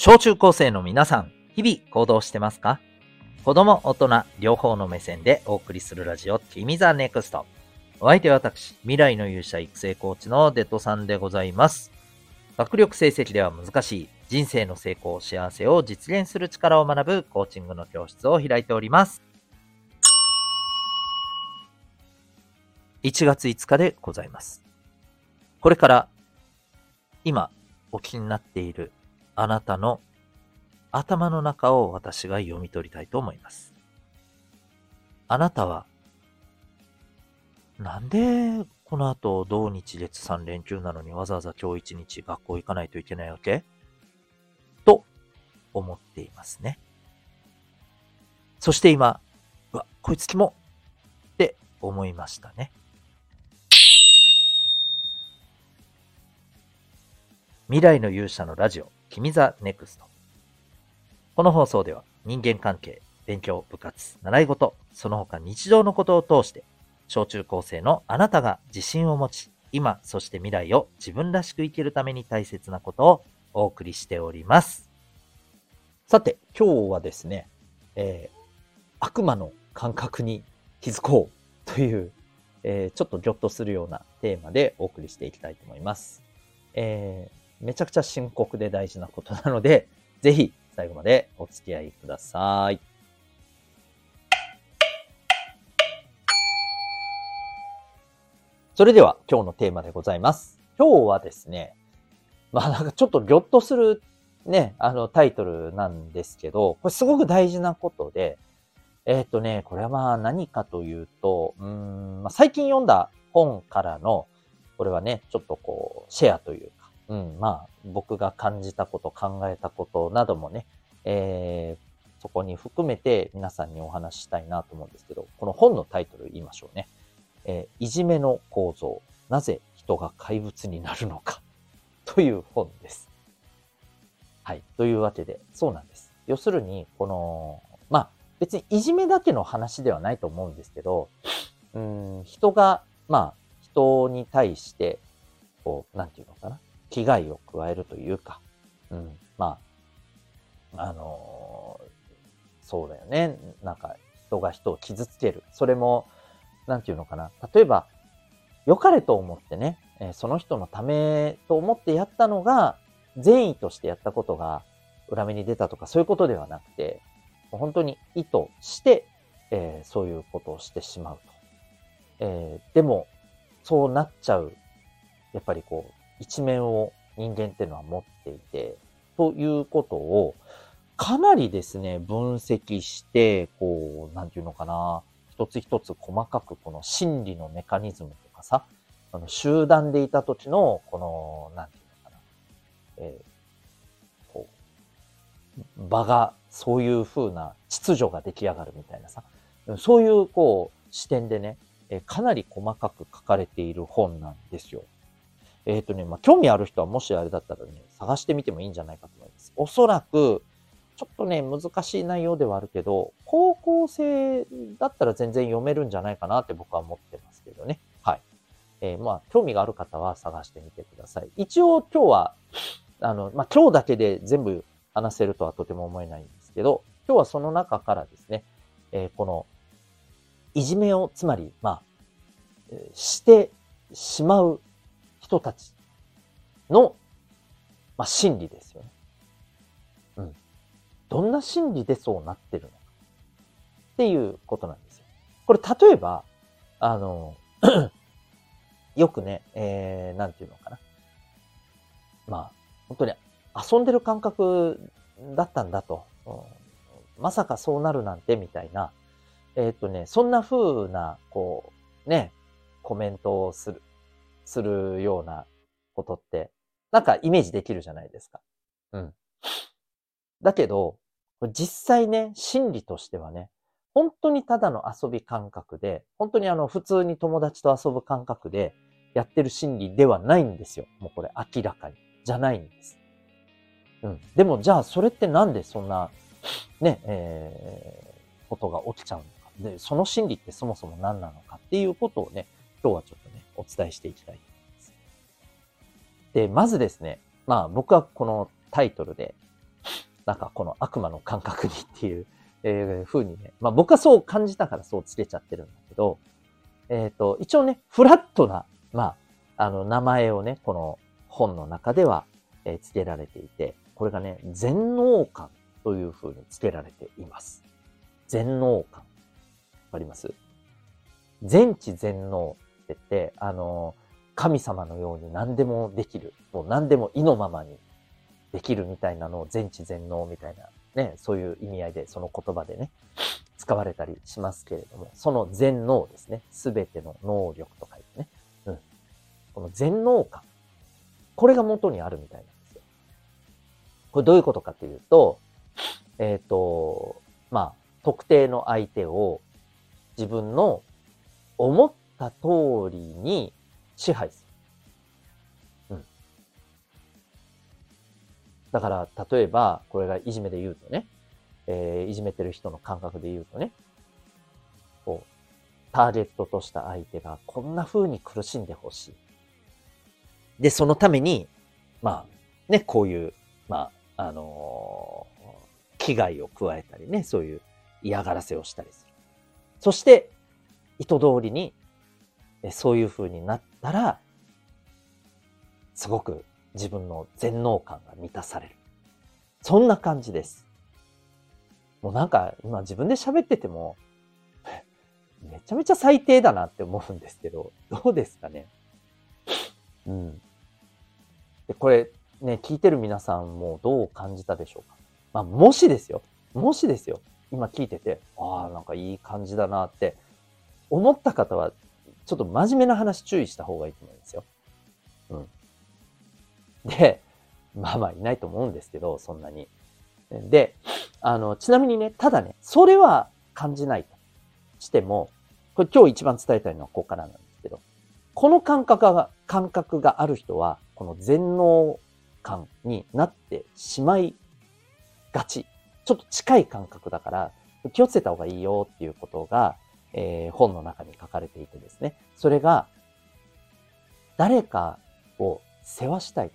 小中高生の皆さん、日々行動してますか？子供、大人、両方の目線でお送りするラジオ、君ザネクスト。お相手は私、未来の勇者育成コーチのデトさんでございます。学力成績では難しい人生の成功、幸せを実現する力を学ぶコーチングの教室を開いております。1月5日でございます。これから今お気になっているあなたの頭の中を私が読み取りたいと思います。あなたはなんでこの後同日月3連休なのにわざわざ今日1日学校行かないといけないわけ？と思っていますね。そして今、うわ、こいつキモって思いましたね。未来の勇者のラジオ、君ザネクスト。この放送では人間関係、勉強、部活、習い事、その他日常のことを通して、小中高生のあなたが自信を持ち、今、そして未来を自分らしく生きるために大切なことをお送りしております。さて、今日はですね、えー、悪魔の感覚に気づこうという、えー、ちょっとギョッとするようなテーマでお送りしていきたいと思います。えーめちゃくちゃ深刻で大事なことなので、ぜひ最後までお付き合いください。それでは今日のテーマでございます。今日はですね、まあなんかちょっとギョッとするね、あのタイトルなんですけど、これすごく大事なことで、えっ、ー、とね、これはまあ何かというと、うん、まあ、最近読んだ本からの、これはね、ちょっとこう、シェアといううん、まあ、僕が感じたこと、考えたことなどもね、えー、そこに含めて皆さんにお話ししたいなと思うんですけど、この本のタイトル言いましょうね。えー、いじめの構造、なぜ人が怪物になるのか、という本です。はい。というわけで、そうなんです。要するに、この、まあ、別にいじめだけの話ではないと思うんですけど、うん、人が、まあ、人に対して、こう、なんていうのかな。危害を加えるというか、うん、まあ、あのー、そうだよね。なんか、人が人を傷つける。それも、なんていうのかな。例えば、良かれと思ってね、えその人のためと思ってやったのが、善意としてやったことが裏目に出たとか、そういうことではなくて、本当に意図して、えー、そういうことをしてしまうと。えー、でも、そうなっちゃう、やっぱりこう、一面を人間っていうのは持っていて、ということを、かなりですね、分析して、こう、なんていうのかな、一つ一つ細かくこの心理のメカニズムとかさ、あの集団でいた時の、この、なんていうのかな、えー、こう、場がそういう風な秩序が出来上がるみたいなさ、そういうこう視点でね、えかなり細かく書かれている本なんですよ。えっ、ー、とね、まあ、興味ある人はもしあれだったらね、探してみてもいいんじゃないかと思います。おそらく、ちょっとね、難しい内容ではあるけど、高校生だったら全然読めるんじゃないかなって僕は思ってますけどね。はい。えー、まあ、興味がある方は探してみてください。一応今日は、あの、まあ、今日だけで全部話せるとはとても思えないんですけど、今日はその中からですね、えー、この、いじめを、つまり、まあ、してしまう人たちの、まあ、心理ですよね。うん。どんな心理でそうなってるのかっていうことなんですよ。これ例えば、あの、よくね、えー、なんていうのかな。まあ、本当に遊んでる感覚だったんだと。うんまさかそうなるなんてみたいな。えっ、とね、そんな風な、こう、ね、コメントをする、するようなことって、なんかイメージできるじゃないですか。うん。だけど、実際ね、心理としてはね、本当にただの遊び感覚で、本当にあの、普通に友達と遊ぶ感覚でやってる心理ではないんですよ。もうこれ明らかに。じゃないんです。うん。でもじゃあそれってなんでそんな、ね、えー、ことが起きちゃうのか。で、その心理ってそもそも何なのかっていうことをね、今日はちょっとね、お伝えしていきたいと思います。で、まずですね、まあ僕はこのタイトルで、なんかこの悪魔の感覚にっていう、えー、風にね、まあ僕はそう感じたからそうつけちゃってるんだけど、えっ、ー、と、一応ね、フラットな、まあ、あの、名前をね、この本の中では、えー、付けられていて、これがね、全能感という風に付けられています。全能感。わかります？全知全能ってって、あの、神様のように何でもできる。もう何でも意のままにできるみたいなのを全知全能みたいな、ね、そういう意味合いで、その言葉でね、使われたりしますけれども、その全能ですね。すべての能力と書いてね。うん。この全能感。これが元にあるみたいなんですよ。これどういうことかというと、えっ、ー、と、まあ、特定の相手を自分の思った通りに支配する。うん。だから、例えば、これがいじめで言うとね、えー、いじめてる人の感覚で言うとね、こう、ターゲットとした相手がこんな風に苦しんでほしい。で、そのために、まあ、ね、こういう、まあ、あのー、危害を加えたりね、そういう嫌がらせをしたりする。そして、意図通りに、そういう風になったら、すごく自分の全能感が満たされる。そんな感じです。もうなんか今自分で喋ってても、めちゃめちゃ最低だなって思うんですけど、どうですかね？うん。で、これね、聞いてる皆さんもどう感じたでしょうか？まあ、もしですよ。もしですよ。今聞いてて、ああ、なんかいい感じだなって思った方は、ちょっと真面目な話注意した方がいいと思うんですよ。うん。で、まあまあいないと思うんですけど、そんなに。で、あの、ちなみにね、ただね、それは感じないとしても、これ今日一番伝えたいのはここからなんですけど、この感覚が、感覚がある人は、この全能感になってしまいがち。ちょっと近い感覚だから、気をつけた方がいいよっていうことが、えー、本の中に書かれていてですね。それが、誰かを世話したい。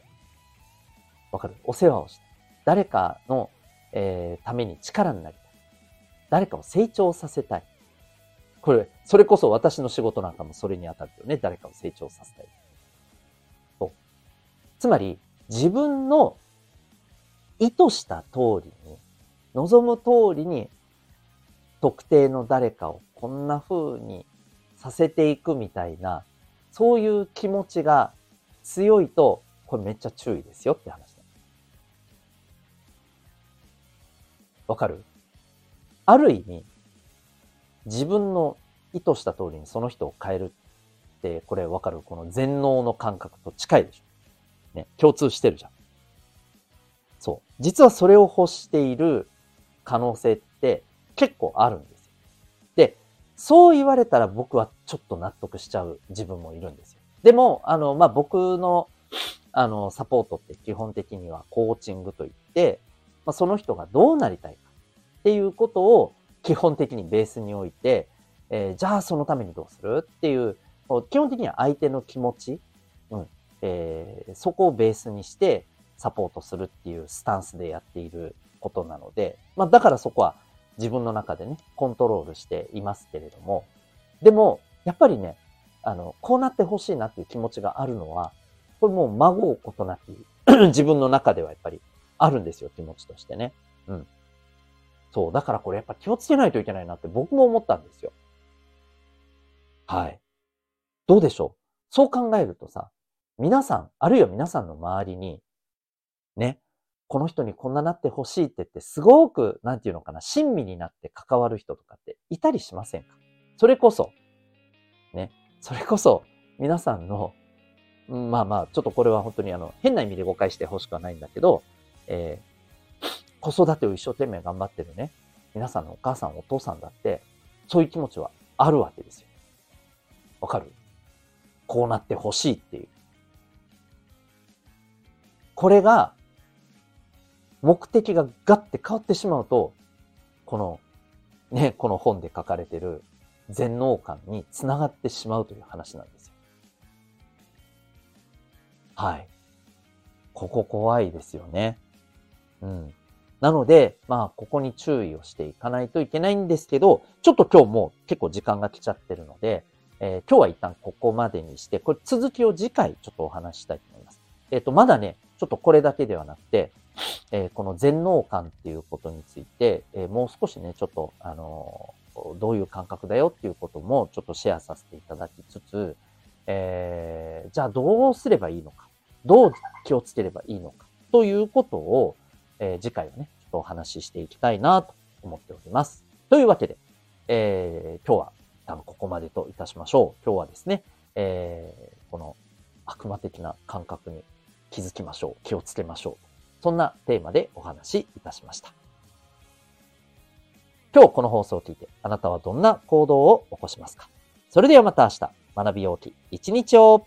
わかる？お世話をしたい。誰かのえー、ために力になりたい。誰かを成長させたい。これ、それこそ私の仕事なんかもそれに当たるよね。誰かを成長させたい。と。つまり、自分の意図した通りに、望む通りに、特定の誰かをこんな風にさせていくみたいな、そういう気持ちが強いと、これめっちゃ注意ですよって話。わかる？ある意味、自分の意図した通りにその人を変えるって、これわかる？この全能の感覚と近いでしょ。ね、共通してるじゃん。そう。実はそれを欲している可能性って結構あるんです。そう言われたら僕はちょっと納得しちゃう自分もいるんですよ。でも、あの、まあ、僕の、あの、サポートって基本的にはコーチングといって、まあ、その人がどうなりたいかっていうことを基本的にベースに置いて、えー、じゃあそのためにどうするっていう、基本的には相手の気持ち、うんえー、そこをベースにしてサポートするっていうスタンスでやっていることなので、まあだからそこは自分の中でね、コントロールしていますけれども、でも、やっぱりね、あの、こうなってほしいなっていう気持ちがあるのは、これもう孫うことなき 自分の中ではやっぱりあるんですよ、気持ちとしてね。うん。そう。だからこれやっぱ気をつけないといけないなって僕も思ったんですよ。はい。どうでしょう？そう考えるとさ、皆さん、あるいは皆さんの周りに、ね、この人にこんななってほしいって言って、すごく、なんていうのかな、親身になって関わる人とかっていたりしませんか？それこそ、ね、それこそ、皆さんの、まあまあ、ちょっとこれは本当にあの、変な意味で誤解してほしくはないんだけど、えー、子育てを一生懸命頑張ってるね、皆さんのお母さん、お父さんだって、そういう気持ちはあるわけですよ。わかる？こうなってほしいっていう。これが、目的がガッて変わってしまうと、この、ね、この本で書かれてる全能感につながってしまうという話なんですよ。はい。ここ怖いですよね。うん。なので、まあ、ここに注意をしていかないといけないんですけど、ちょっと今日も結構時間が来ちゃってるので、えー、今日は一旦ここまでにして、これ続きを次回ちょっとお話したいと思います。えっ、ー、と、まだね、ちょっとこれだけではなくて、えー、この全能感っていうことについて、えもう少しね、ちょっと、あのどういう感覚だよっていうこともちょっとシェアさせていただきつつ、えじゃあどうすればいいのか、どう気をつければいいのかということを、え次回はね、ちょっとお話ししていきたいなと思っております。というわけで、えー、今日は多分ここまでといたしましょう。今日はですね、えー、この悪魔的な感覚に気づきましょう。気をつけましょう。そんなテーマでお話しいたしました。今日この放送を聞いてあなたはどんな行動を起こしますか？それではまた明日学びようき一日を